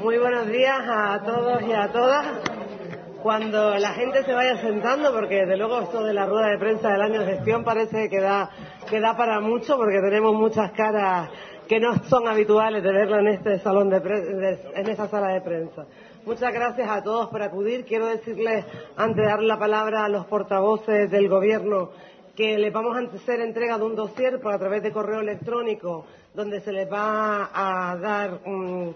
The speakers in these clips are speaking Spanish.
Muy buenos días a todos y a todas. Cuando la gente se vaya sentando, porque desde luego esto de la rueda de prensa del año de gestión parece que da, que da para mucho, porque tenemos muchas caras que no son habituales de verlo en este salón de, pre- de- en esta sala de prensa. Muchas gracias a todos por acudir. Quiero decirles, antes de dar la palabra a los portavoces del Gobierno, que les vamos a hacer entrega de un dossier a través de correo electrónico, donde se les va a dar mm,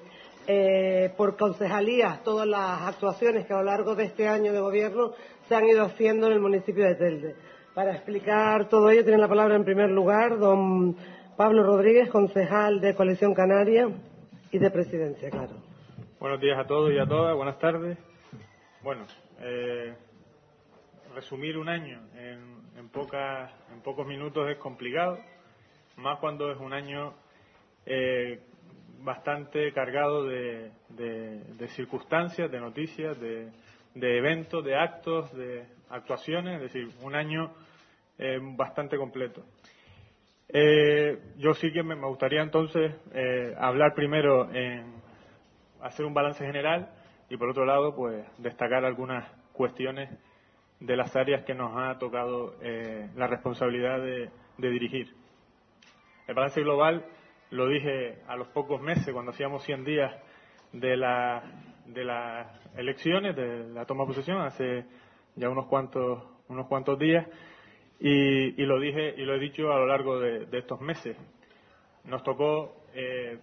eh, por concejalías todas las actuaciones que a lo largo de este año de gobierno se han ido haciendo en el municipio de Telde. Para explicar todo ello, tiene la palabra en primer lugar don Pablo Rodríguez, concejal de Coalición Canaria y de Presidencia, claro. Buenos días a todos y a todas, buenas tardes. Bueno, eh, resumir un año en, en, en pocos minutos es complicado, más cuando es un año eh, bastante cargado de, de- circunstancias, de noticias, de, de eventos, de actos, de actuaciones, es decir, un año eh, bastante completo. Eh, yo sí que me, gustaría entonces eh, hablar primero en hacer un balance general y por otro lado pues destacar algunas cuestiones de las áreas que nos ha tocado la responsabilidad de dirigir. El balance global lo dije a los pocos meses cuando hacíamos 100 días de, la- de las elecciones, de la toma de posesión, hace ya unos cuantos, unos cuantos días, y, y lo dije y lo he dicho a lo largo de, estos meses. Nos tocó eh,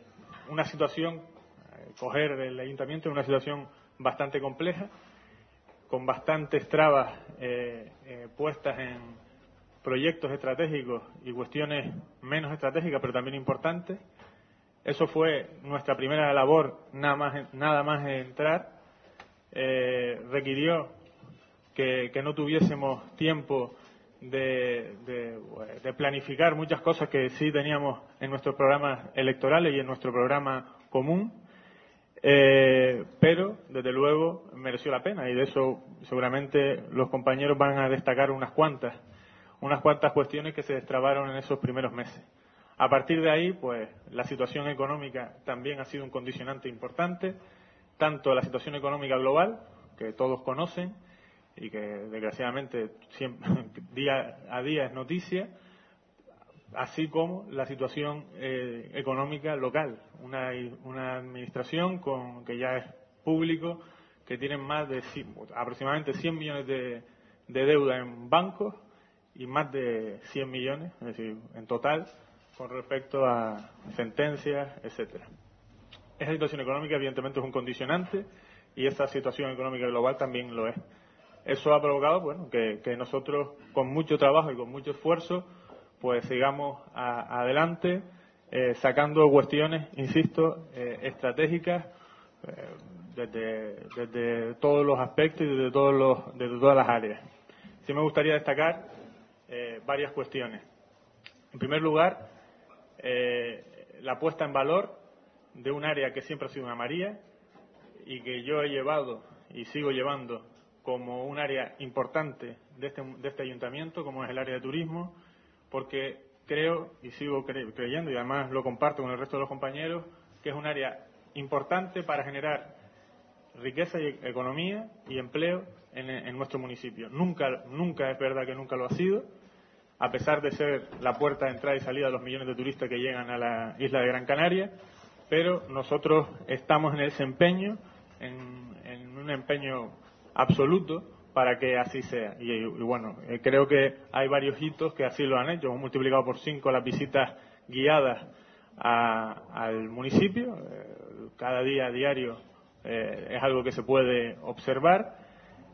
una situación, eh, coger el ayuntamiento en una situación bastante compleja, con bastantes trabas eh, eh, puestas en proyectos estratégicos y cuestiones menos estratégicas, pero también importantes. Eso fue nuestra primera labor, nada más, nada más entrar. Eh, requirió que, no tuviésemos tiempo de, de- de planificar muchas cosas que sí teníamos en nuestros programas electorales y en nuestro programa común. Eh, pero, desde luego, mereció la pena y de eso seguramente los compañeros van a destacar unas cuantas, unas cuantas cuestiones que se destrabaron en esos primeros meses. A partir de ahí, pues, la situación económica también ha sido un condicionante importante, tanto la situación económica global, que todos conocen y que desgraciadamente siempre, día a día es noticia, así como la situación eh, económica local. Una, administración con, que ya es público, que tiene más de aproximadamente 100 millones de deuda en bancos y más de 100 millones, es decir, en total, con respecto a sentencias, etcétera. Esa situación económica, evidentemente, es un condicionante y esa situación económica global también lo es. Eso ha provocado, bueno, que, nosotros, con mucho trabajo y con mucho esfuerzo, pues sigamos a- adelante, eh, sacando cuestiones, insisto, eh, estratégicas eh, desde, desde todos los aspectos y desde, todos los, desde todas las áreas. Sí me gustaría destacar eh, varias cuestiones. En primer lugar, eh, la puesta en valor de un área que siempre ha sido una María y que yo he llevado y sigo llevando como un área importante de este, de este ayuntamiento, como es el área de turismo, porque creo y sigo cre- creyendo, y además lo comparto con el resto de los compañeros, que es un área importante para generar riqueza y economía y empleo en, en nuestro municipio. Nunca, nunca es verdad que nunca lo ha sido, a pesar de ser la puerta de entrada y salida de los millones de turistas que llegan a la isla de Gran Canaria, pero nosotros estamos en ese empeño, en, un empeño absoluto para que así sea. Y, y bueno, eh, creo que hay varios hitos que así lo han hecho. Hemos multiplicado por cinco las visitas guiadas a- al municipio. Eh, cada día a diario eh, es algo que se puede observar.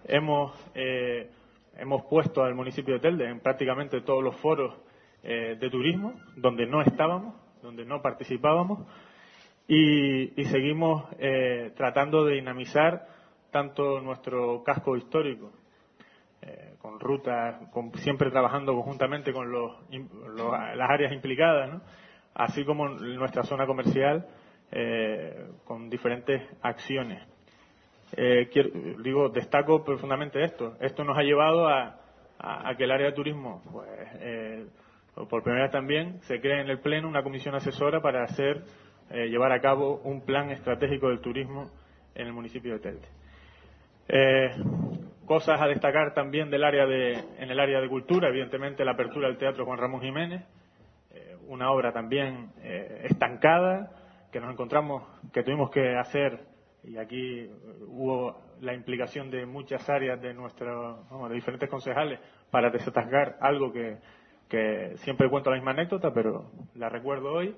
Hemos, eh, hemos puesto al municipio de Telde en prácticamente todos los foros eh, de turismo donde no estábamos, donde no participábamos. y, seguimos eh, tratando de dinamizar tanto nuestro casco histórico, eh, con rutas, siempre trabajando conjuntamente con las áreas implicadas, así como nuestra zona comercial, eh, con diferentes acciones. Digo, destaco profundamente esto. Esto nos ha llevado a, que el área de turismo, pues, por primera vez también, se cree en el Pleno una comisión asesora para hacer eh, llevar a cabo un plan estratégico del turismo en el municipio de Telde. Eh, cosas a destacar también del área de, en el área de cultura, evidentemente la apertura del Teatro Juan Ramón Jiménez, eh, una obra también estancada que nos encontramos, que tuvimos que hacer, y aquí hubo la implicación de muchas áreas de nuestro, de diferentes concejales para desatascar algo que, que siempre cuento la misma anécdota, pero la recuerdo hoy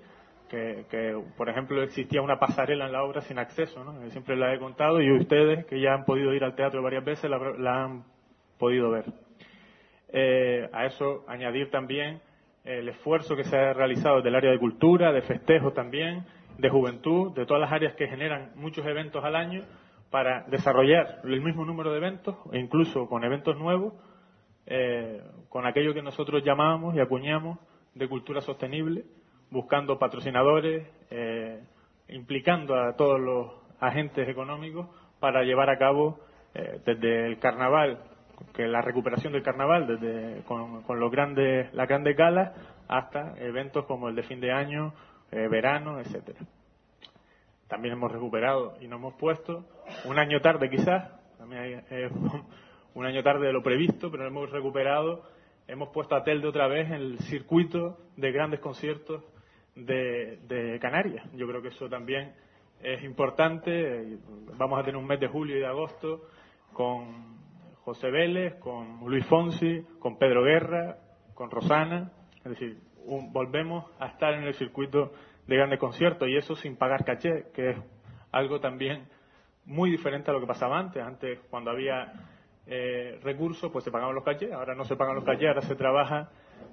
que, por ejemplo, existía una pasarela en la obra sin acceso, ¿no? Siempre la he contado y ustedes, que ya han podido ir al teatro varias veces, la, han podido ver. Eh, a eso añadir también el esfuerzo que se ha realizado del área de cultura, de festejo también, de juventud, de todas las áreas que generan muchos eventos al año para desarrollar el mismo número de eventos, e incluso con eventos nuevos, eh, con aquello que nosotros llamamos y acuñamos de cultura sostenible, buscando patrocinadores, eh, implicando a todos los agentes económicos para llevar a cabo eh, desde el carnaval, que la recuperación del carnaval, desde con, los grandes, las grandes galas, hasta eventos como el de fin de año, eh, verano, etcétera. También hemos recuperado y nos hemos puesto un año tarde quizás, también un año tarde de lo previsto, pero hemos recuperado, hemos puesto a Telde otra vez en el circuito de grandes conciertos de, Canarias. Yo creo que eso también es importante. Vamos a tener un mes de julio y de agosto con José Vélez, con Luis Fonsi, con Pedro Guerra, con Rosana. Es decir, volvemos a estar en el circuito de grandes conciertos y eso sin pagar caché, que es algo también muy diferente a lo que pasaba antes. Antes, cuando había eh, recursos, pues se pagaban los cachés. Ahora no se pagan los cachés, ahora se trabaja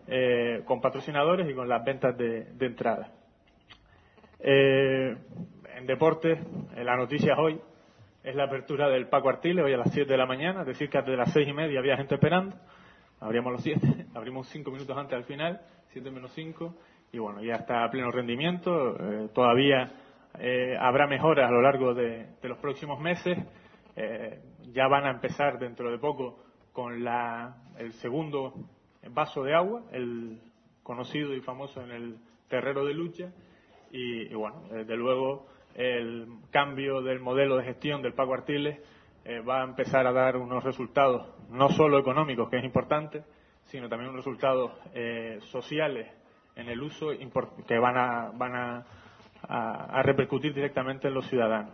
eh, con patrocinadores y con las ventas de, entrada. Eh, en deportes, la noticia hoy es la apertura del Paco Artiles, hoy a las 7 de la mañana, es decir, que desde las 6 y media había gente esperando. Abríamos los 7, abrimos 5 minutos antes al final, 7 menos 5, y bueno, ya está a pleno rendimiento. Eh, todavía habrá mejoras a lo largo de, los próximos meses. ya van a empezar dentro de poco con la, el segundo vaso de agua, el conocido y famoso en el terrero de lucha, y, bueno, desde luego el cambio del modelo de gestión del Paco Artiles eh, va a empezar a dar unos resultados no solo económicos, que es importante, sino también unos resultados eh, sociales en el uso que van a, van a, a, repercutir directamente en los ciudadanos.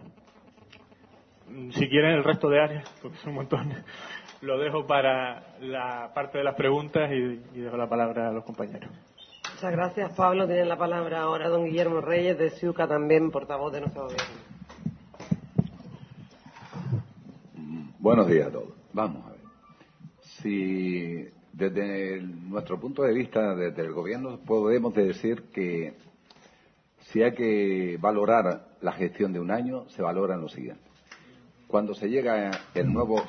Si quieren el resto de áreas, porque son un montón, lo dejo para la parte de las preguntas y, dejo la palabra a los compañeros. Muchas gracias, Pablo. Tiene la palabra ahora don Guillermo Reyes de Ciuca, también portavoz de nuestro gobierno. Buenos días a todos. Vamos a ver. Si desde nuestro punto de vista, desde el gobierno, podemos decir que si hay que valorar la gestión de un año, se valora en lo siguiente. Cuando se llega el nuevo,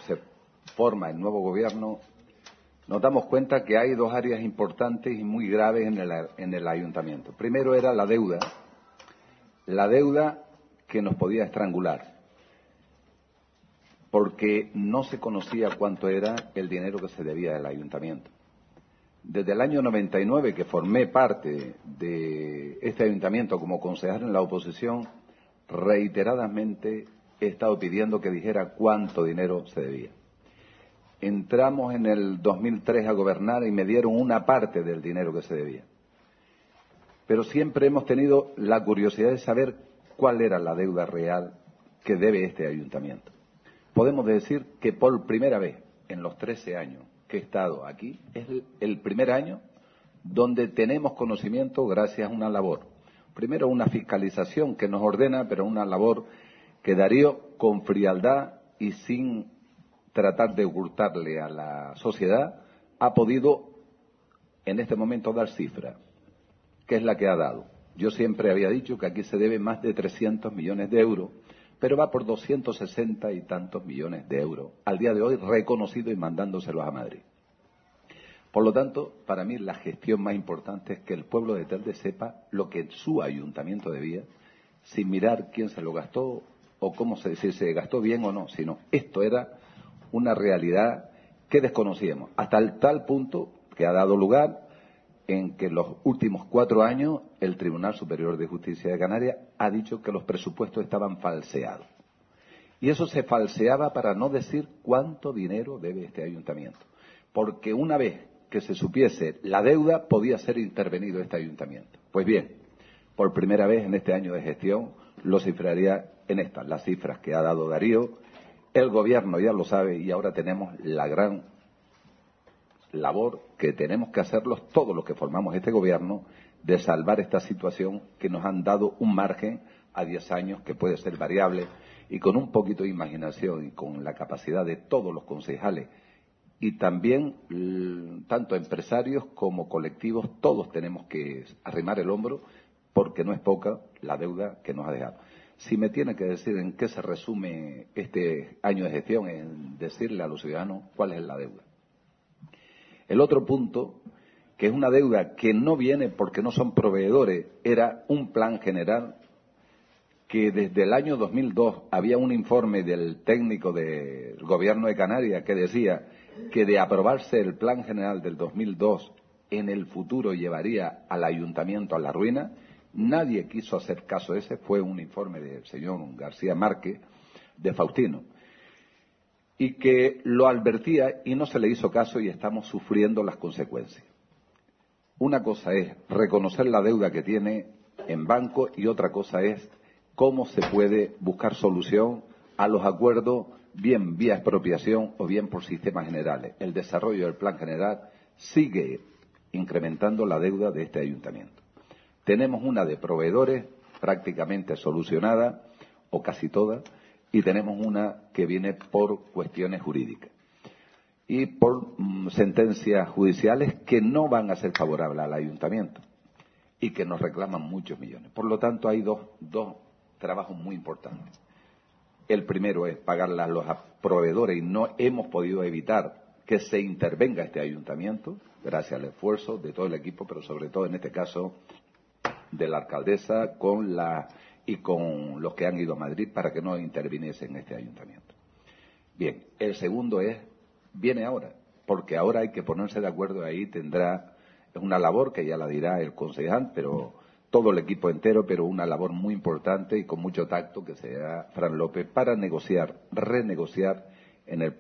forma el nuevo gobierno, nos damos cuenta que hay dos áreas importantes y muy graves en el, en el ayuntamiento. Primero era la deuda, la deuda que nos podía estrangular, porque no se conocía cuánto era el dinero que se debía del ayuntamiento. Desde el año 99 que formé parte de este ayuntamiento como concejal en la oposición, reiteradamente he estado pidiendo que dijera cuánto dinero se debía entramos en el 2003 a gobernar y me dieron una parte del dinero que se debía. Pero siempre hemos tenido la curiosidad de saber cuál era la deuda real que debe este ayuntamiento. Podemos decir que por primera vez en los 13 años que he estado aquí, es el primer año donde tenemos conocimiento gracias a una labor. Primero una fiscalización que nos ordena, pero una labor que Darío con frialdad y sin tratar de ocultarle a la sociedad, ha podido en este momento dar cifra, que es la que ha dado. Yo siempre había dicho que aquí se debe más de 300 millones de euros, pero va por 260 y tantos millones de euros, al día de hoy reconocido y mandándoselos a Madrid. Por lo tanto, para mí la gestión más importante es que el pueblo de Telde sepa lo que su ayuntamiento debía, sin mirar quién se lo gastó o cómo se, si se gastó bien o no, sino esto era una realidad que desconocíamos, hasta el tal punto que ha dado lugar en que en los últimos cuatro años el Tribunal Superior de Justicia de Canarias ha dicho que los presupuestos estaban falseados. Y eso se falseaba para no decir cuánto dinero debe este ayuntamiento. Porque una vez que se supiese la deuda, podía ser intervenido este ayuntamiento. Pues bien, por primera vez en este año de gestión, lo cifraría en estas, las cifras que ha dado Darío. El gobierno ya lo sabe y ahora tenemos la gran labor que tenemos que hacerlos todos los que formamos este gobierno de salvar esta situación que nos han dado un margen a 10 años que puede ser variable y con un poquito de imaginación y con la capacidad de todos los concejales y también tanto empresarios como colectivos todos tenemos que arrimar el hombro porque no es poca la deuda que nos ha dejado. Si me tiene que decir en qué se resume este año de gestión, en decirle a los ciudadanos cuál es la deuda. El otro punto, que es una deuda que no viene porque no son proveedores, era un plan general que desde el año 2002 había un informe del técnico del gobierno de Canarias que decía que de aprobarse el plan general del 2002 en el futuro llevaría al ayuntamiento a la ruina. Nadie quiso hacer caso ese, fue un informe del señor García Márquez de Faustino y que lo advertía y no se le hizo caso y estamos sufriendo las consecuencias. Una cosa es reconocer la deuda que tiene en banco y otra cosa es cómo se puede buscar solución a los acuerdos, bien vía expropiación o bien por sistemas generales. El desarrollo del plan general sigue incrementando la deuda de este ayuntamiento. Tenemos una de proveedores prácticamente solucionada, o casi toda, y tenemos una que viene por cuestiones jurídicas y por mm, sentencias judiciales que no van a ser favorables al ayuntamiento y que nos reclaman muchos millones. Por lo tanto, hay dos, dos trabajos muy importantes. El primero es pagarle a los proveedores y no hemos podido evitar que se intervenga este ayuntamiento, gracias al esfuerzo de todo el equipo, pero sobre todo en este caso de la alcaldesa con la y con los que han ido a Madrid para que no interviniese en este ayuntamiento. Bien, el segundo es, viene ahora, porque ahora hay que ponerse de acuerdo ahí, tendrá una labor que ya la dirá el concejal, pero todo el equipo entero, pero una labor muy importante y con mucho tacto que será Fran López para negociar, renegociar en el,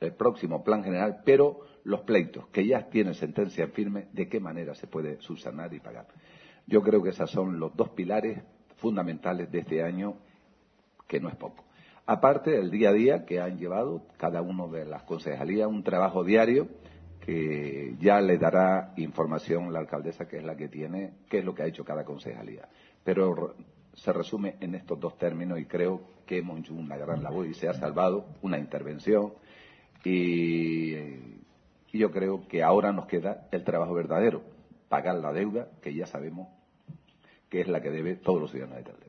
el próximo plan general, pero los pleitos que ya tienen sentencia firme, de qué manera se puede subsanar y pagar. Yo creo que esos son los dos pilares fundamentales de este año, que no es poco. Aparte del día a día que han llevado cada uno de las concejalías, un trabajo diario que ya le dará información la alcaldesa, que es la que tiene, qué es lo que ha hecho cada concejalía. Pero se resume en estos dos términos y creo que hemos hecho una gran labor y se ha salvado una intervención y, y yo creo que ahora nos queda el trabajo verdadero, pagar la deuda que ya sabemos que es la que debe todos los ciudadanos de Telde.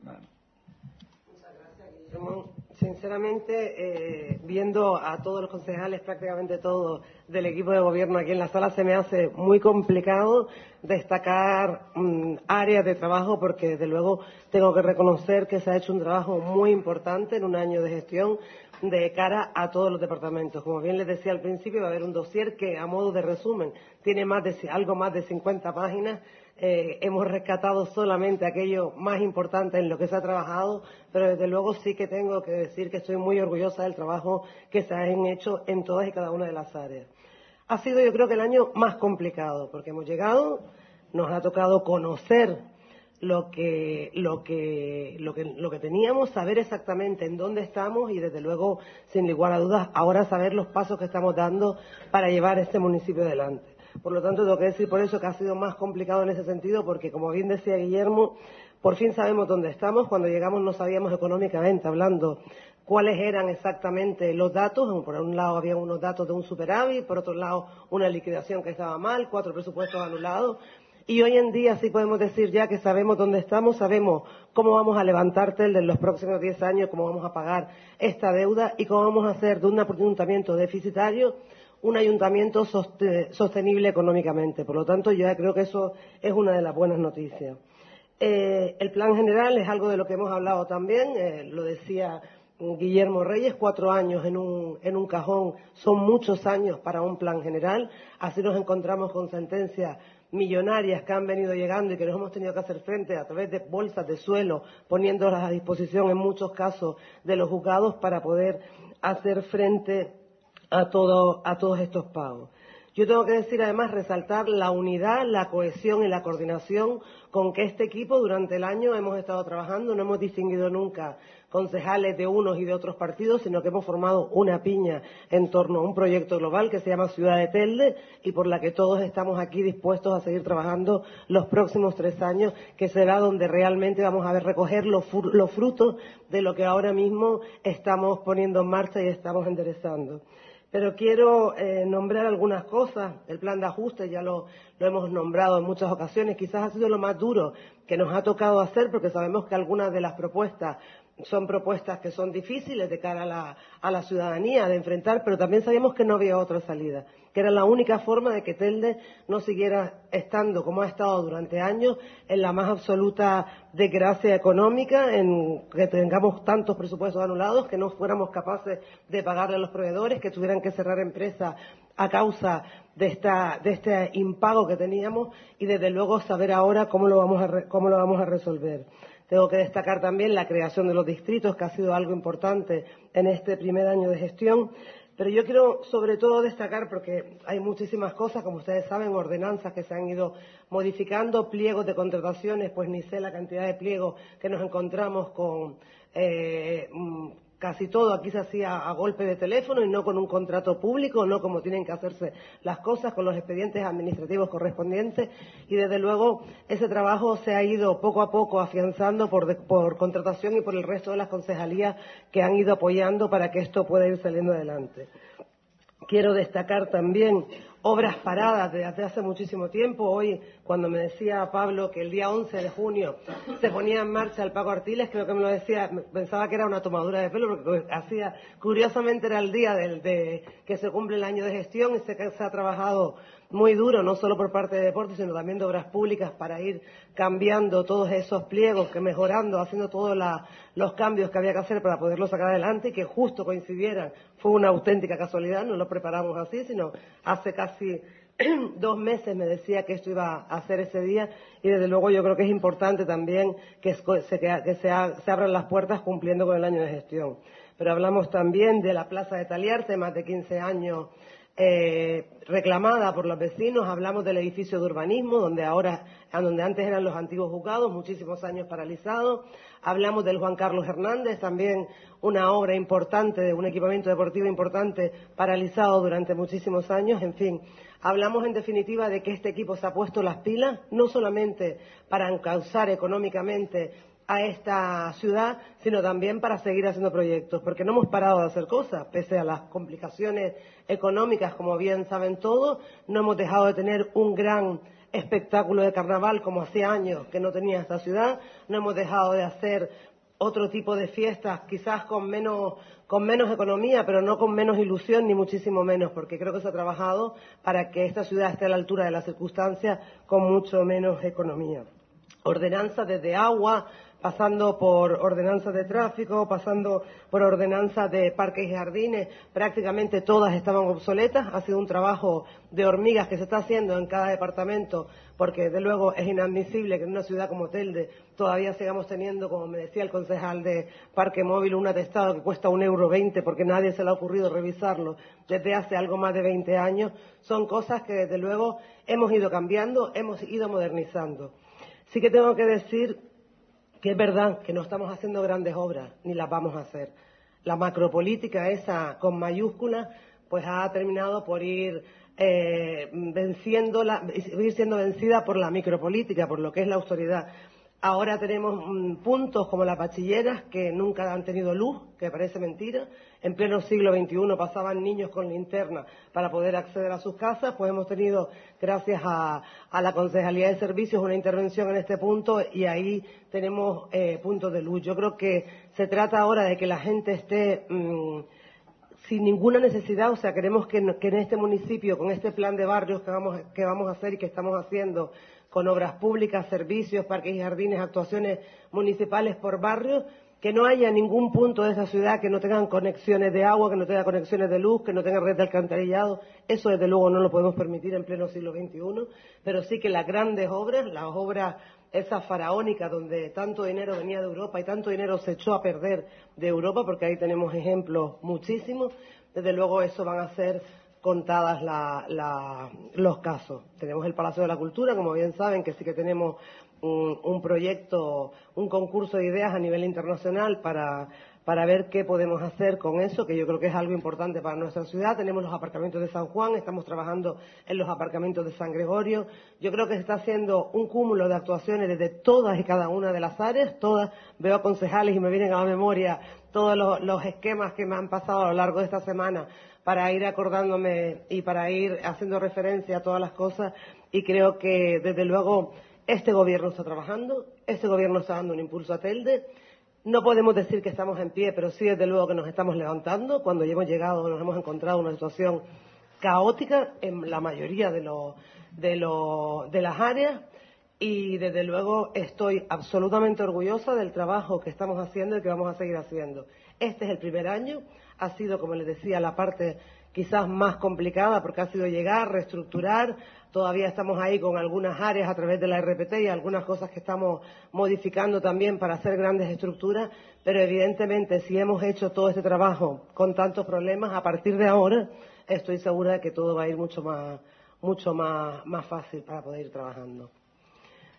Muchas gracias. Sinceramente, eh, viendo a todos los concejales, prácticamente todos del equipo de gobierno aquí en la sala, se me hace muy complicado destacar mm, áreas de trabajo porque, desde luego, tengo que reconocer que se ha hecho un trabajo muy importante en un año de gestión de cara a todos los departamentos. Como bien les decía al principio, va a haber un dossier que, a modo de resumen, tiene más de, algo más de 50 páginas eh, hemos rescatado solamente aquello más importante en lo que se ha trabajado, pero desde luego sí que tengo que decir que estoy muy orgullosa del trabajo que se ha hecho en todas y cada una de las áreas. Ha sido yo creo que el año más complicado, porque hemos llegado, nos ha tocado conocer lo que, lo que, lo que, lo que teníamos, saber exactamente en dónde estamos y desde luego, sin igual a dudas, ahora saber los pasos que estamos dando para llevar este municipio adelante. Por lo tanto, tengo que decir por eso que ha sido más complicado en ese sentido, porque como bien decía Guillermo, por fin sabemos dónde estamos. Cuando llegamos no sabíamos económicamente hablando cuáles eran exactamente los datos. Por un lado había unos datos de un superávit, por otro lado una liquidación que estaba mal, cuatro presupuestos anulados. Y hoy en día sí podemos decir ya que sabemos dónde estamos, sabemos cómo vamos a levantar Telde en los próximos 10 años, cómo vamos a pagar esta deuda y cómo vamos a hacer de un ayuntamiento deficitario un ayuntamiento sostenible económicamente. Por lo tanto, yo creo que eso es una de las buenas noticias. Eh, el plan general es algo de lo que hemos hablado también, eh, lo decía Guillermo Reyes, cuatro años en un, en un cajón son muchos años para un plan general. Así nos encontramos con sentencias millonarias que han venido llegando y que nos hemos tenido que hacer frente a través de bolsas de suelo, poniéndolas a disposición en muchos casos de los juzgados para poder hacer frente a, todo, a todos estos pagos. Yo tengo que decir, además, resaltar la unidad, la cohesión y la coordinación con que este equipo durante el año hemos estado trabajando. No hemos distinguido nunca concejales de unos y de otros partidos, sino que hemos formado una piña en torno a un proyecto global que se llama Ciudad de Telde y por la que todos estamos aquí dispuestos a seguir trabajando los próximos tres años, que será donde realmente vamos a ver recoger los, los frutos de lo que ahora mismo estamos poniendo en marcha y estamos enderezando. Pero quiero eh, nombrar algunas cosas. El plan de ajuste ya lo, hemos nombrado en muchas ocasiones. Quizás ha sido lo más duro que nos ha tocado hacer porque sabemos que algunas de las propuestas son propuestas que son difíciles de cara a la, a la, ciudadanía de enfrentar, pero también sabíamos que no había otra salida, que era la única forma de que Telde no siguiera estando como ha estado durante años en la más absoluta desgracia económica, en que tengamos tantos presupuestos anulados, que no fuéramos capaces de pagarle a los proveedores, que tuvieran que cerrar empresas a causa de, esta, de este impago que teníamos y desde luego saber ahora cómo lo vamos a, cómo lo vamos a resolver. Tengo que destacar también la creación de los distritos, que ha sido algo importante en este primer año de gestión. Pero yo quiero sobre todo destacar, porque hay muchísimas cosas, como ustedes saben, ordenanzas que se han ido modificando, pliegos de contrataciones, pues ni sé la cantidad de pliegos que nos encontramos con eh, mm, casi todo aquí se hacía a golpe de teléfono y no con un contrato público, no como tienen que hacerse las cosas con los expedientes administrativos correspondientes y desde luego ese trabajo se ha ido poco a poco afianzando por, por contratación y por el resto de las concejalías que han ido apoyando para que esto pueda ir saliendo adelante. Quiero destacar también obras paradas desde hace muchísimo tiempo. Hoy, cuando me decía Pablo que el día 11 de junio se ponía en marcha el Pago Artiles, creo que me lo decía, pensaba que era una tomadura de pelo, porque hacía, curiosamente era el día del, de, que se cumple el año de gestión y se, se ha trabajado muy duro, no solo por parte de deportes, sino también de obras públicas para ir cambiando todos esos pliegos, que mejorando, haciendo todos los cambios que había que hacer para poderlo sacar adelante y que justo coincidieran. Fue una auténtica casualidad, no lo preparamos así, sino hace casi dos meses me decía que esto iba a hacer ese día y desde luego yo creo que es importante también que se, que se, abran las puertas cumpliendo con el año de gestión. Pero hablamos también de la Plaza de Taliarte, más de 15 años eh, reclamada por los vecinos. Hablamos del edificio de urbanismo, donde ahora, donde antes eran los antiguos juzgados, muchísimos años paralizados. Hablamos del Juan Carlos Hernández, también una obra importante, de un equipamiento deportivo importante, paralizado durante muchísimos años. En fin, hablamos en definitiva de que este equipo se ha puesto las pilas, no solamente para encauzar económicamente a esta ciudad, sino también para seguir haciendo proyectos, porque no hemos parado de hacer cosas, pese a las complicaciones económicas, como bien saben todos, no hemos dejado de tener un gran espectáculo de carnaval como hacía años que no tenía esta ciudad, no hemos dejado de hacer otro tipo de fiestas, quizás con menos, con menos economía, pero no con menos ilusión, ni muchísimo menos, porque creo que se ha trabajado para que esta ciudad esté a la altura de las circunstancias con mucho menos economía. Ordenanza desde agua, pasando por ordenanzas de tráfico, pasando por ordenanzas de parques y jardines, prácticamente todas estaban obsoletas. Ha sido un trabajo de hormigas que se está haciendo en cada departamento, porque de luego es inadmisible que en una ciudad como Telde todavía sigamos teniendo, como me decía el concejal de Parque Móvil, un atestado que cuesta un euro veinte porque nadie se le ha ocurrido revisarlo desde hace algo más de 20 años. Son cosas que desde luego hemos ido cambiando, hemos ido modernizando. Sí que tengo que decir que es verdad que no estamos haciendo grandes obras, ni las vamos a hacer. La macropolítica esa con mayúsculas, pues ha terminado por ir eh, venciendo ir siendo vencida por la micropolítica, por lo que es la autoridad. Ahora tenemos mm, puntos como las bachilleras que nunca han tenido luz, que parece mentira. En pleno siglo XXI pasaban niños con linterna para poder acceder a sus casas. Pues hemos tenido, gracias a, la Concejalía de Servicios, una intervención en este punto y ahí tenemos eh, puntos de luz. Yo creo que se trata ahora de que la gente esté mm, sin ninguna necesidad. O sea, queremos que, en este municipio, con este plan de barrios que vamos, que vamos a hacer y que estamos haciendo, con obras públicas, servicios, parques y jardines, actuaciones municipales por barrio, que no haya ningún punto de esa ciudad que no tengan conexiones de agua, que no tenga conexiones de luz, que no tenga red de alcantarillado. Eso, desde luego, no lo podemos permitir en pleno siglo XXI, pero sí que las grandes obras, las obras esas faraónicas donde tanto dinero venía de Europa y tanto dinero se echó a perder de Europa, porque ahí tenemos ejemplos muchísimos, desde luego eso van a ser contadas los casos. Tenemos el Palacio de la Cultura, como bien saben, que sí que tenemos un, proyecto, un concurso de ideas a nivel internacional para, para ver qué podemos hacer con eso, que yo creo que es algo importante para nuestra ciudad. Tenemos los aparcamientos de San Juan, estamos trabajando en los aparcamientos de San Gregorio. Yo creo que se está haciendo un cúmulo de actuaciones desde todas y cada una de las áreas, todas. Veo a concejales y me vienen a la memoria todos los esquemas que me han pasado a lo largo de esta semana para ir acordándome y para ir haciendo referencia a todas las cosas y creo que desde luego este gobierno está trabajando, este gobierno está dando un impulso a Telde. No podemos decir que estamos en pie, pero sí desde luego que nos estamos levantando. Cuando ya hemos llegado nos hemos encontrado en una situación caótica en la mayoría de, de las áreas y desde luego estoy absolutamente orgullosa del trabajo que estamos haciendo y que vamos a seguir haciendo. Este es el primer año ha sido, como les decía, la parte quizás más complicada porque ha sido llegar, reestructurar. Todavía estamos ahí con algunas áreas a través de la RPT y algunas cosas que estamos modificando también para hacer grandes estructuras, pero evidentemente si hemos hecho todo este trabajo con tantos problemas, a partir de ahora estoy segura de que todo va a ir mucho más, mucho más, más fácil para poder ir trabajando.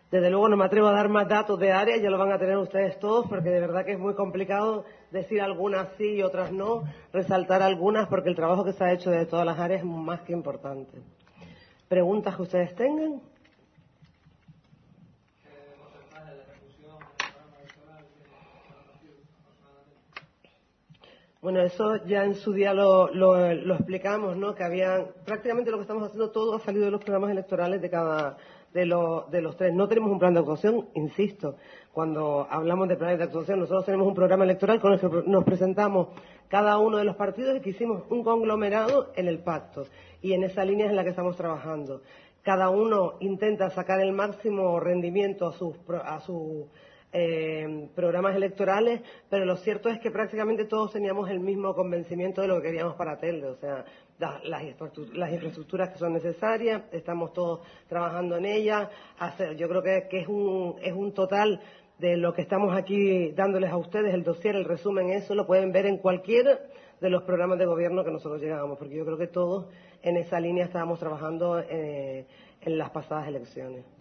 Desde luego no me atrevo a dar más datos de área, ya lo van a tener ustedes todos, porque de verdad que es muy complicado decir algunas sí y otras no, resaltar algunas, porque el trabajo que se ha hecho de todas las áreas es más que importante. ¿Preguntas que ustedes tengan? Bueno, eso ya en su día lo, lo, explicamos, ¿no? Que habían, prácticamente lo que estamos haciendo todo ha salido de los programas electorales de cada, de, de los tres. No tenemos un plan de actuación, insisto. Cuando hablamos de planes de actuación, nosotros tenemos un programa electoral con el que nos presentamos cada uno de los partidos y que hicimos un conglomerado en el pacto. Y en esa línea es en la que estamos trabajando. Cada uno intenta sacar el máximo rendimiento a sus, a sus eh, programas electorales, pero lo cierto es que prácticamente todos teníamos el mismo convencimiento de lo que queríamos para Telde. O sea, las, infraestructuras que son necesarias, estamos todos trabajando en ellas. yo creo que, es, un, es un total de lo que estamos aquí dándoles a ustedes, el dossier, el resumen, eso lo pueden ver en cualquiera de los programas de gobierno que nosotros llegábamos, porque yo creo que todos en esa línea estábamos trabajando eh, en las pasadas elecciones.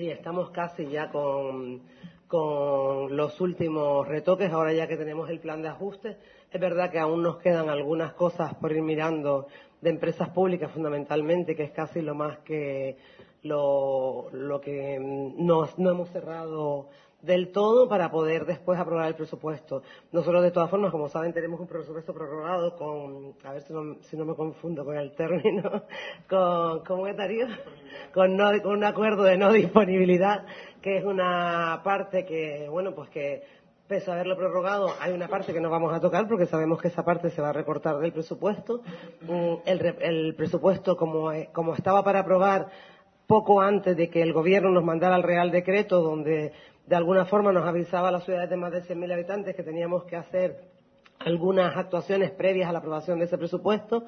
Sí, estamos casi ya con, los últimos retoques, ahora ya que tenemos el plan de ajuste. Es verdad que aún nos quedan algunas cosas por ir mirando de empresas públicas fundamentalmente, que es casi lo más que lo, que no hemos cerrado del todo para poder después aprobar el presupuesto. Nosotros, de todas formas, como saben, tenemos un presupuesto prorrogado con, a ver si no, si no me confundo con el término, con, ¿cómo es Darío? Con, con un acuerdo de no disponibilidad, que es una parte que, bueno, pues que pese a haberlo prorrogado, hay una parte que no vamos a tocar porque sabemos que esa parte se va a recortar del presupuesto. Mm, el, el presupuesto, como, como estaba para aprobar poco antes de que el Gobierno nos mandara el Real Decreto, donde de alguna forma nos avisaba a las ciudades de más de 100.000 habitantes que teníamos que hacer algunas actuaciones previas a la aprobación de ese presupuesto,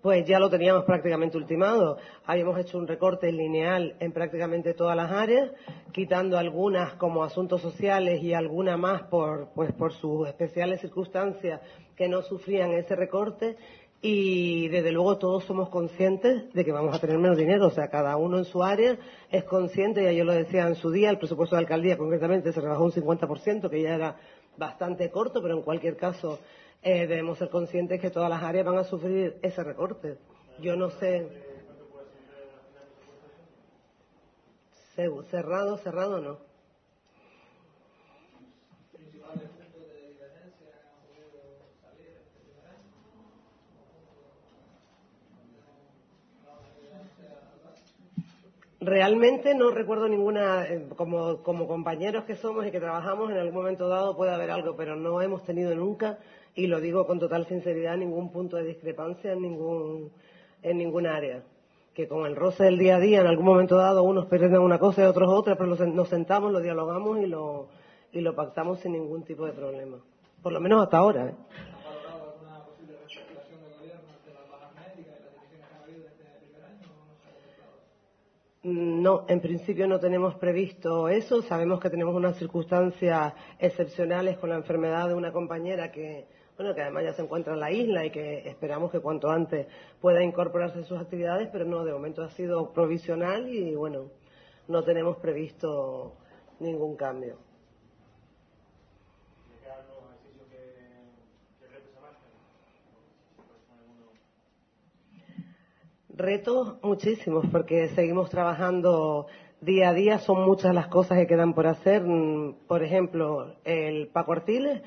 pues ya lo teníamos prácticamente ultimado. Habíamos hecho un recorte lineal en prácticamente todas las áreas, quitando algunas como asuntos sociales y alguna más por, pues, por sus especiales circunstancias que no sufrían ese recorte y desde luego todos somos conscientes de que vamos a tener menos dinero, o sea, cada uno en su área es consciente, ya yo lo decía en su día, el presupuesto de alcaldía concretamente se rebajó un 50%, que ya era bastante corto, pero en cualquier caso eh, debemos ser conscientes que todas las áreas van a sufrir ese recorte. Yo no sé. Cerrado, cerrado no. Realmente no recuerdo ninguna, eh, como, como compañeros que somos y que trabajamos, en algún momento dado puede haber algo, pero no hemos tenido nunca, y lo digo con total sinceridad, ningún punto de discrepancia en ningún, en ninguna área. Que con el roce del día a día, en algún momento dado, unos pretenden una cosa y otros otra, pero nos sentamos, lo dialogamos y lo, y lo pactamos sin ningún tipo de problema. Por lo menos hasta ahora. ¿eh? No, en principio no tenemos previsto eso. Sabemos que tenemos unas circunstancias excepcionales con la enfermedad de una compañera que, bueno, que además ya se encuentra en la isla y que esperamos que cuanto antes pueda incorporarse a sus actividades, pero no, de momento ha sido provisional y, bueno, no tenemos previsto ningún cambio. Retos muchísimos, porque seguimos trabajando día a día, son muchas las cosas que quedan por hacer. Por ejemplo, el Paco Artiles,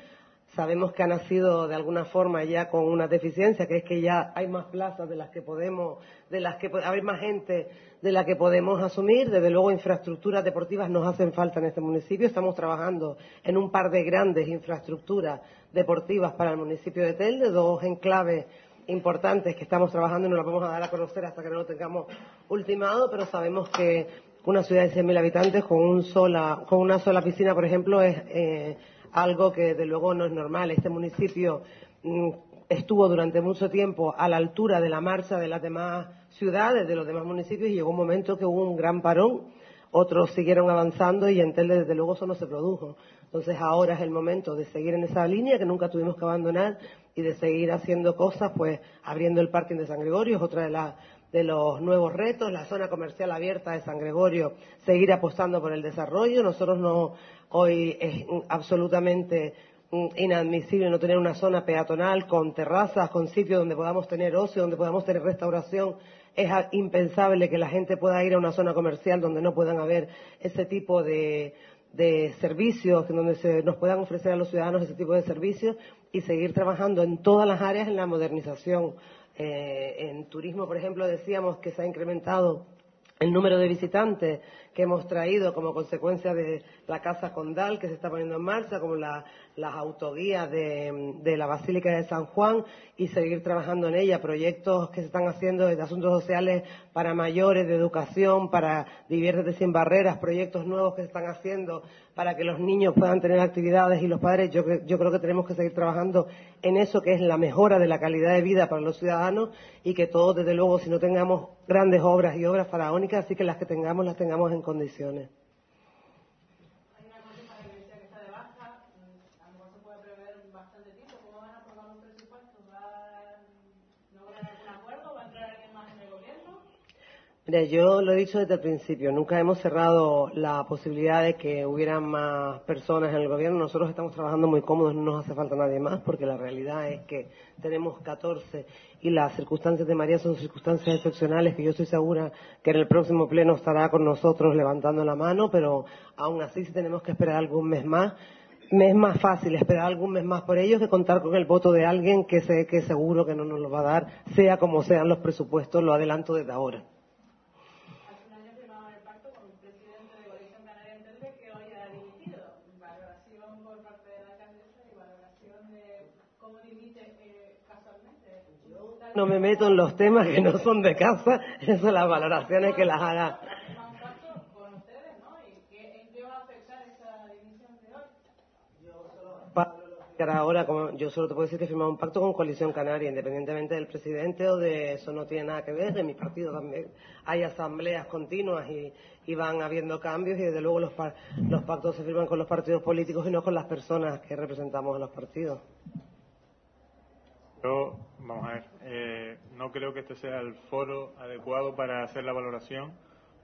sabemos que ha nacido de alguna forma ya con una deficiencia, que es que ya hay más plazas de las que podemos, de las que hay más gente de la que podemos asumir. Desde luego, infraestructuras deportivas nos hacen falta en este municipio. Estamos trabajando en un par de grandes infraestructuras deportivas para el municipio de Telde, dos enclaves importantes que estamos trabajando y no las vamos a dar a conocer hasta que no lo tengamos ultimado, pero sabemos que una ciudad de 100.000 habitantes con, un sola, con una sola piscina, por ejemplo, es eh, algo que de luego no es normal. Este municipio mm, estuvo durante mucho tiempo a la altura de la marcha de las demás ciudades, de los demás municipios, y llegó un momento que hubo un gran parón. Otros siguieron avanzando y en Telde, desde luego, eso no se produjo. Entonces, ahora es el momento de seguir en esa línea que nunca tuvimos que abandonar y de seguir haciendo cosas, pues abriendo el parking de San Gregorio es otra de, de los nuevos retos, la zona comercial abierta de San Gregorio, seguir apostando por el desarrollo. Nosotros no, hoy es absolutamente inadmisible no tener una zona peatonal con terrazas, con sitios donde podamos tener ocio, donde podamos tener restauración. Es impensable que la gente pueda ir a una zona comercial donde no puedan haber ese tipo de, de servicios, donde se nos puedan ofrecer a los ciudadanos ese tipo de servicios y seguir trabajando en todas las áreas en la modernización. Eh, en turismo, por ejemplo, decíamos que se ha incrementado el número de visitantes que hemos traído como consecuencia de la Casa Condal que se está poniendo en marcha, como las autoguías de, la Basílica de San Juan y seguir trabajando en ella, proyectos que se están haciendo de asuntos sociales para mayores, de educación, para Diviértete sin barreras, proyectos nuevos que se están haciendo para que los niños puedan tener actividades y los padres. Yo, yo creo que tenemos que seguir trabajando en eso que es la mejora de la calidad de vida para los ciudadanos y que todos, desde luego, si no tengamos grandes obras y obras faraónicas, así que las que tengamos las tengamos en condiciones. Mira, yo lo he dicho desde el principio, nunca hemos cerrado la posibilidad de que hubieran más personas en el gobierno. Nosotros estamos trabajando muy cómodos, no nos hace falta nadie más, porque la realidad es que tenemos 14 y las circunstancias de María son circunstancias excepcionales que yo estoy segura que en el próximo pleno estará con nosotros levantando la mano, pero aún así si tenemos que esperar algún mes más, me es más fácil esperar algún mes más por ellos que contar con el voto de alguien que sé que seguro que no nos lo va a dar, sea como sean los presupuestos, lo adelanto desde ahora. No me meto en los temas que no son de casa, eso las valoraciones que las haga. Ahora, como yo solo te puedo decir que he firmado un pacto con Coalición Canaria, independientemente del presidente o de eso no tiene nada que ver, de mi partido también hay asambleas continuas y, y van habiendo cambios y desde luego los, los pactos se firman con los partidos políticos y no con las personas que representamos a los partidos. Yo, vamos a ver, eh, no creo que este sea el foro adecuado para hacer la valoración,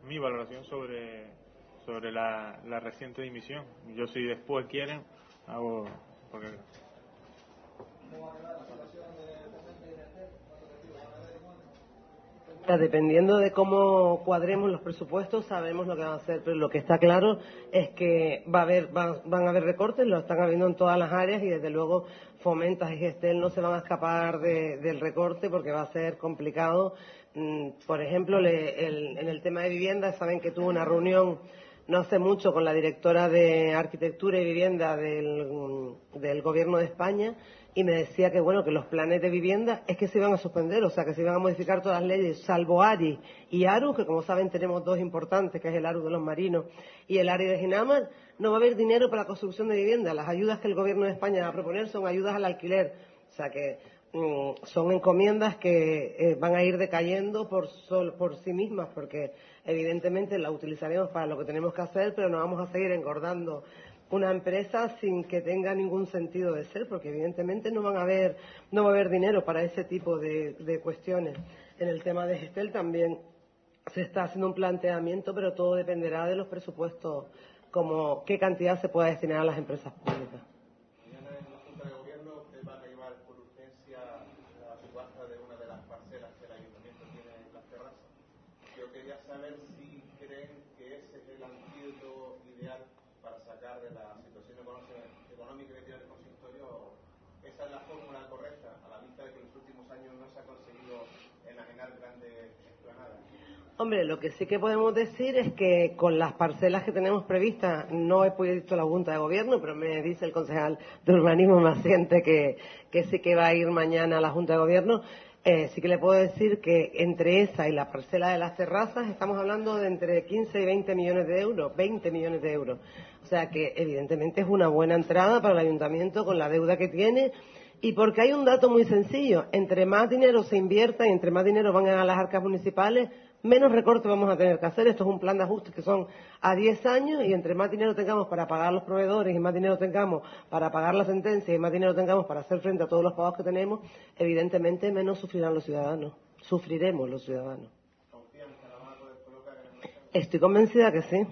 mi valoración sobre, sobre la, la reciente dimisión. Yo si después quieren, hago... Porque... Dependiendo de cómo cuadremos los presupuestos, sabemos lo que va a hacer, pero lo que está claro es que va a haber, van, a haber recortes, lo están habiendo en todas las áreas y desde luego Fomentas y Gestel no se van a escapar del recorte porque va a ser complicado. Mm, por ejemplo, en el tema de vivienda, saben que tuvo una reunión no hace mucho con la directora de Arquitectura y Vivienda del, del Gobierno de España y me decía que bueno que los planes de vivienda es que se iban a suspender, o sea que se iban a modificar todas las leyes, salvo ARI y ARU, que como saben tenemos dos importantes, que es el ARU de los marinos y el ARI de Ginamar, no va a haber dinero para la construcción de vivienda. Las ayudas que el Gobierno de España va a proponer son ayudas al alquiler, o sea que mm, son encomiendas que eh, van a ir decayendo por, por sí mismas, porque evidentemente las utilizaremos para lo que tenemos que hacer, pero no vamos a seguir engordando una empresa sin que tenga ningún sentido de ser, porque evidentemente no van a haber, no va a haber dinero para ese tipo de, cuestiones. En el tema de Gestel también se está haciendo un planteamiento, pero todo dependerá de los presupuestos, como qué cantidad se pueda destinar a las empresas públicas. Mañana en la Junta de Gobierno usted va a llevar por urgencia la subasta de una de las parcelas que el Ayuntamiento tiene en las terrazas. Yo quería saber si creen que ese es el antídoto ideal para sacar de la situación económica que tiene el consistorio, esa es la fórmula correcta, a la vista de que en los últimos años no se ha conseguido enajenar grandes explanadas. Hombre, lo que sí que podemos decir es que con las parcelas que tenemos previstas, no he podido la Junta de Gobierno, pero me dice el concejal de Urbanismo Maciente que, que sí que va a ir mañana a la Junta de Gobierno. Eh, sí que le puedo decir que entre esa y la parcela de las terrazas estamos hablando de entre 15 y 20 millones de euros, 20 millones de euros. O sea que evidentemente es una buena entrada para el ayuntamiento con la deuda que tiene y porque hay un dato muy sencillo, entre más dinero se invierta y entre más dinero van a las arcas municipales, menos recortes vamos a tener que hacer. Esto es un plan de ajuste que son a 10 años y entre más dinero tengamos para pagar los proveedores y más dinero tengamos para pagar la sentencia y más dinero tengamos para hacer frente a todos los pagos que tenemos, evidentemente menos sufrirán los ciudadanos. Sufriremos los ciudadanos. Estoy convencida que sí.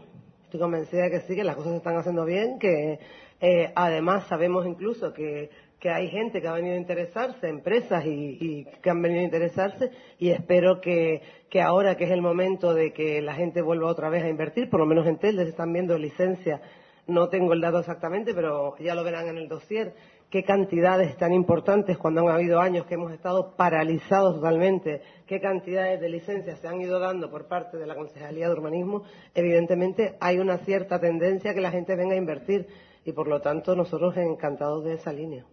Estoy convencida que sí, que las cosas se están haciendo bien, que eh, además sabemos incluso que que hay gente que ha venido a interesarse, empresas y, que han venido a interesarse y espero que, ahora que es el momento de que la gente vuelva otra vez a invertir, por lo menos en Teldes están viendo licencias, no tengo el dato exactamente, pero ya lo verán en el dossier, qué cantidades tan importantes cuando han habido años que hemos estado paralizados totalmente, qué cantidades de licencias se han ido dando por parte de la Concejalía de Urbanismo, evidentemente hay una cierta tendencia a que la gente venga a invertir y por lo tanto nosotros encantados de esa línea.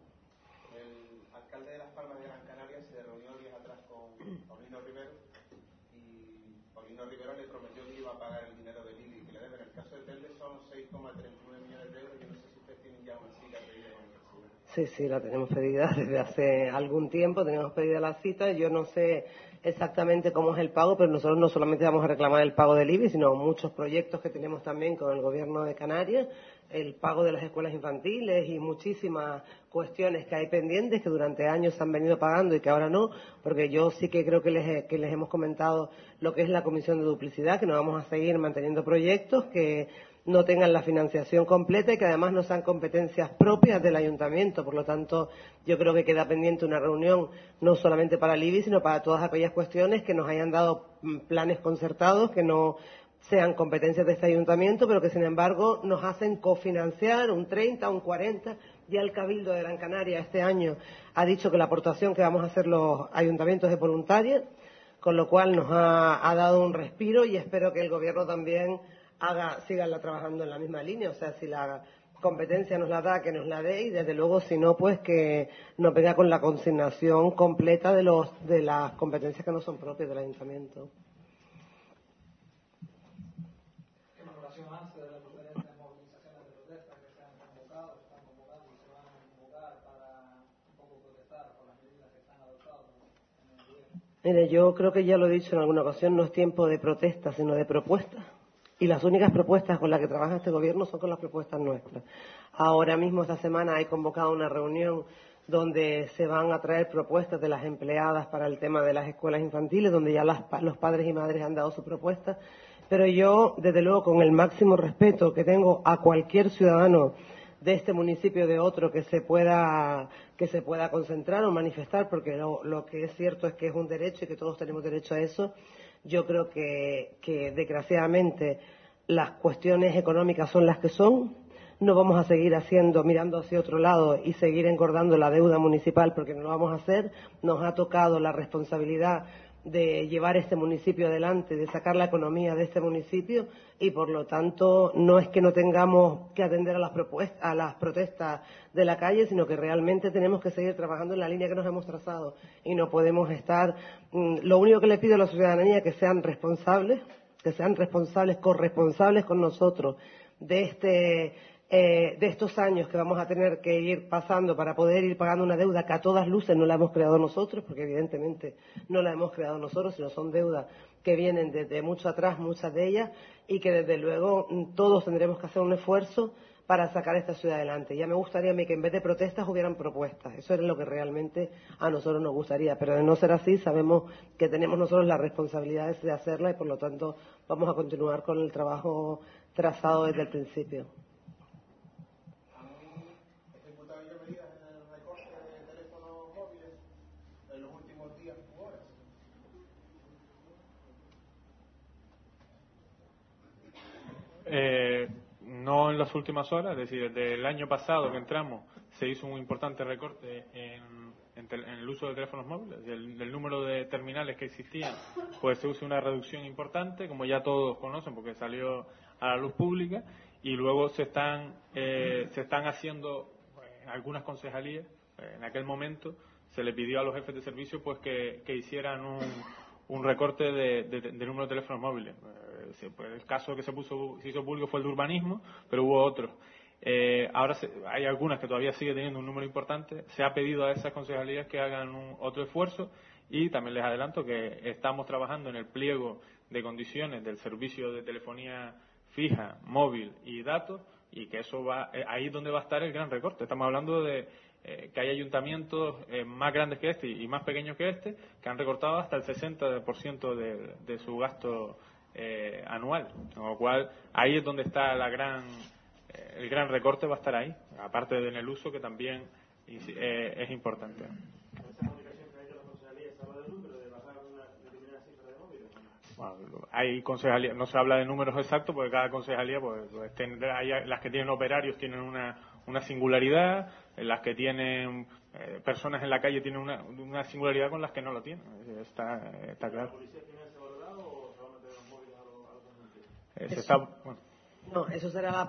Sí, sí, la tenemos pedida desde hace algún tiempo, tenemos pedida la cita. Yo no sé exactamente cómo es el pago, pero nosotros no solamente vamos a reclamar el pago del IBI, sino muchos proyectos que tenemos también con el Gobierno de Canarias, el pago de las escuelas infantiles y muchísimas cuestiones que hay pendientes que durante años se han venido pagando y que ahora no, porque yo sí que creo que les, que les hemos comentado lo que es la Comisión de Duplicidad, que nos vamos a seguir manteniendo proyectos que no tengan la financiación completa y que además no sean competencias propias del ayuntamiento. Por lo tanto, yo creo que queda pendiente una reunión no solamente para el IBI, sino para todas aquellas cuestiones que nos hayan dado mm, planes concertados, que no sean competencias de este ayuntamiento, pero que sin embargo nos hacen cofinanciar un 30, un 40. Ya el Cabildo de Gran Canaria este año ha dicho que la aportación que vamos a hacer los ayuntamientos es voluntaria, con lo cual nos ha, ha dado un respiro y espero que el Gobierno también haga, siganla trabajando en la misma línea. O sea, si la competencia nos la da, que nos la dé y desde luego si no, pues que nos venga con la consignación completa de, los, de las competencias que no son propias del ayuntamiento. ¿Qué valoración hace de las diferentes movilizaciones de protesta que se han convocado, están convocando y se van a convocar para un poco protestar por las medidas que están adoptadas en el gobierno? Mire, yo creo que ya lo he dicho en alguna ocasión, no es tiempo de protesta, sino de propuestas y las únicas propuestas con las que trabaja este gobierno son con las propuestas nuestras. Ahora mismo, esta semana, he convocado una reunión donde se van a traer propuestas de las empleadas para el tema de las escuelas infantiles, donde ya los padres y madres han dado su propuesta. Pero yo, desde luego, con el máximo respeto que tengo a cualquier ciudadano de este municipio de otro que se pueda que se pueda concentrar o manifestar, porque lo que es cierto es que es un derecho y que todos tenemos derecho a eso. Yo creo que, desgraciadamente las cuestiones económicas son las que son. No vamos a seguir haciendo, mirando hacia otro lado y seguir engordando la deuda municipal porque no lo vamos a hacer. Nos ha tocado la responsabilidad de llevar este municipio adelante, de sacar la economía de este municipio y, por lo tanto, no es que no tengamos que atender a las, a las protestas de la calle, sino que realmente tenemos que seguir trabajando en la línea que nos hemos trazado y no podemos estar. Mm, lo único que le pido a la ciudadanía es que sean responsables, que sean responsables, corresponsables con nosotros de este eh, de estos años que vamos a tener que ir pasando para poder ir pagando una deuda que a todas luces no la hemos creado nosotros, porque evidentemente no la hemos creado nosotros, sino son deudas que vienen desde mucho atrás, muchas de ellas, y que desde luego mm, todos tendremos que hacer un esfuerzo para sacar esta ciudad adelante. Ya me gustaría a mí que en vez de protestas hubieran propuestas. Eso es lo que realmente a nosotros nos gustaría. Pero de no ser así, sabemos que tenemos nosotros la responsabilidad de hacerla y por lo tanto vamos a continuar con el trabajo trazado desde el principio. Eh, no en las últimas horas, es decir, desde el año pasado que entramos se hizo un importante recorte en, el uso de teléfonos móviles, del, número de terminales que existían, pues se usa una reducción importante, como ya todos conocen, porque salió a la luz pública, y luego se están, eh, se están haciendo eh, algunas concejalías, en aquel momento se le pidió a los jefes de servicio pues que, hicieran un, un recorte de, de número de teléfonos móviles el caso que se puso, se hizo público fue el de urbanismo, pero hubo otros. Eh, ahora hay algunas que todavía sigue teniendo un número importante. Se ha pedido a esas concejalías que hagan un, otro esfuerzo y también les adelanto que estamos trabajando en el pliego de condiciones del servicio de telefonía fija, móvil y datos y que eso va eh, ahí es donde va a estar el gran recorte. Estamos hablando de eh, que hay ayuntamientos más grandes que este y más pequeños que este que han recortado hasta el 60% de, de su gasto eh, anual. Con lo cual, ahí es donde está la gran, eh, el gran recorte, va a estar ahí, aparte de en el uso que también eh, es importante. hay concejalía, no se habla de números exactos porque cada concejalía, pues, pues las que tienen operarios tienen una, una singularidad, las que tienen personas en la calle tienen una, una singularidad con las que no lo tienen. Está, está claro. No, eso será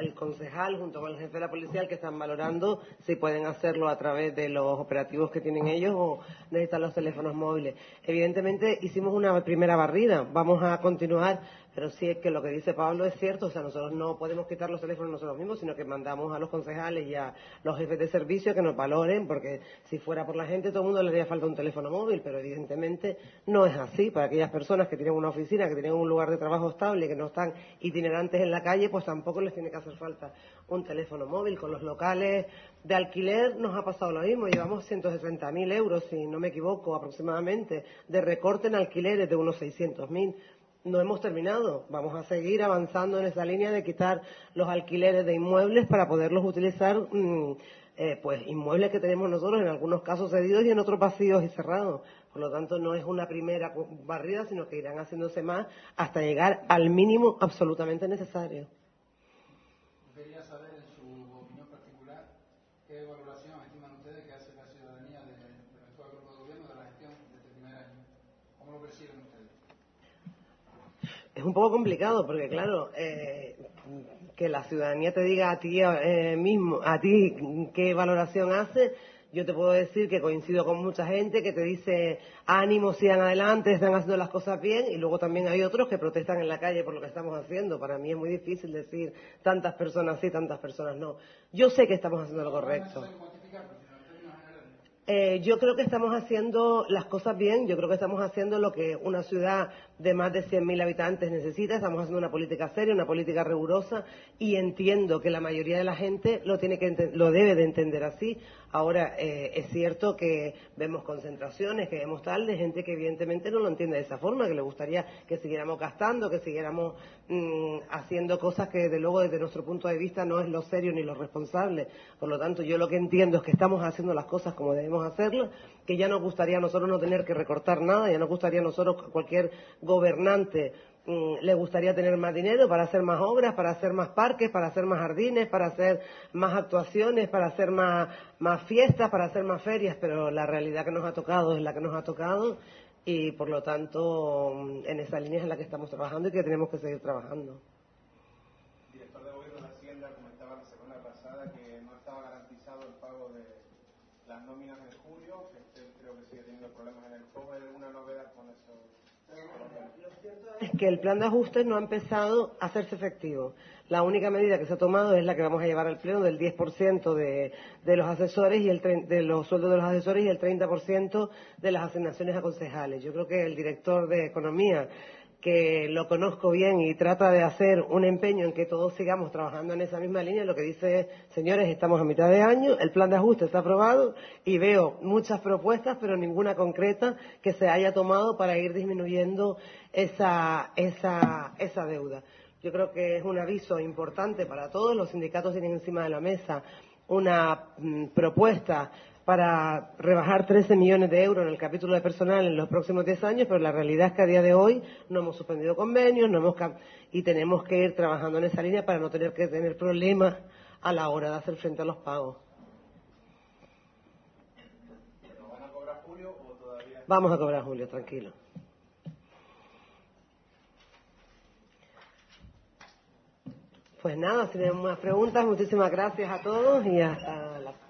el concejal junto con el jefe de la policía el que están valorando si pueden hacerlo a través de los operativos que tienen ellos o necesitan los teléfonos móviles. Evidentemente hicimos una primera barrida. Vamos a continuar pero sí es que lo que dice Pablo es cierto, o sea, nosotros no podemos quitar los teléfonos nosotros mismos, sino que mandamos a los concejales y a los jefes de servicio que nos valoren, porque si fuera por la gente todo el mundo le haría falta un teléfono móvil, pero evidentemente no es así. Para aquellas personas que tienen una oficina, que tienen un lugar de trabajo estable, que no están itinerantes en la calle, pues tampoco les tiene que hacer falta un teléfono móvil. Con los locales de alquiler nos ha pasado lo mismo, llevamos 160.000 euros, si no me equivoco, aproximadamente, de recorte en alquileres de unos 600.000 no hemos terminado. Vamos a seguir avanzando en esa línea de quitar los alquileres de inmuebles para poderlos utilizar, mm, eh, pues, inmuebles que tenemos nosotros, en algunos casos cedidos y en otros vacíos y cerrados. Por lo tanto, no es una primera barrida, sino que irán haciéndose más hasta llegar al mínimo absolutamente necesario. Es un poco complicado porque, claro, eh, que la ciudadanía te diga a ti eh, mismo, a ti qué valoración hace, yo te puedo decir que coincido con mucha gente que te dice ánimo, sigan adelante, están haciendo las cosas bien y luego también hay otros que protestan en la calle por lo que estamos haciendo. Para mí es muy difícil decir tantas personas sí, tantas personas no. Yo sé que estamos haciendo lo correcto. Eh, yo creo que estamos haciendo las cosas bien, yo creo que estamos haciendo lo que una ciudad de más de 100.000 habitantes necesita. Estamos haciendo una política seria, una política rigurosa y entiendo que la mayoría de la gente lo, tiene que lo debe de entender así. Ahora, eh, es cierto que vemos concentraciones, que vemos tal de gente que evidentemente no lo entiende de esa forma, que le gustaría que siguiéramos gastando, que siguiéramos mm, haciendo cosas que, desde luego, desde nuestro punto de vista no es lo serio ni lo responsable. Por lo tanto, yo lo que entiendo es que estamos haciendo las cosas como debemos hacerlas, que ya nos gustaría a nosotros no tener que recortar nada, ya nos gustaría a nosotros cualquier gobernante le gustaría tener más dinero para hacer más obras, para hacer más parques, para hacer más jardines, para hacer más actuaciones, para hacer más, más fiestas, para hacer más ferias, pero la realidad que nos ha tocado es la que nos ha tocado y por lo tanto en esa línea es en la que estamos trabajando y que tenemos que seguir trabajando. Director de Gobierno de Hacienda comentaba la semana pasada que no estaba garantizado el pago de las nóminas en julio, que usted creo que sigue teniendo problemas en el pago. ¿Hay alguna novedad con eso? es que el plan de ajustes no ha empezado a hacerse efectivo. La única medida que se ha tomado es la que vamos a llevar al pleno del 10% de, de los asesores y el de los sueldos de los asesores y el 30% de las asignaciones a concejales. Yo creo que el director de Economía que lo conozco bien y trata de hacer un empeño en que todos sigamos trabajando en esa misma línea, lo que dice es, señores, estamos a mitad de año, el plan de ajuste está aprobado y veo muchas propuestas, pero ninguna concreta que se haya tomado para ir disminuyendo esa, esa, esa deuda. Yo creo que es un aviso importante para todos. Los sindicatos tienen encima de la mesa una mm, propuesta para rebajar 13 millones de euros en el capítulo de personal en los próximos 10 años, pero la realidad es que a día de hoy no hemos suspendido convenios no hemos y tenemos que ir trabajando en esa línea para no tener que tener problemas a la hora de hacer frente a los pagos. van a cobrar julio o todavía? Vamos a cobrar julio, tranquilo. Pues nada, si tenemos más preguntas, muchísimas gracias a todos y hasta la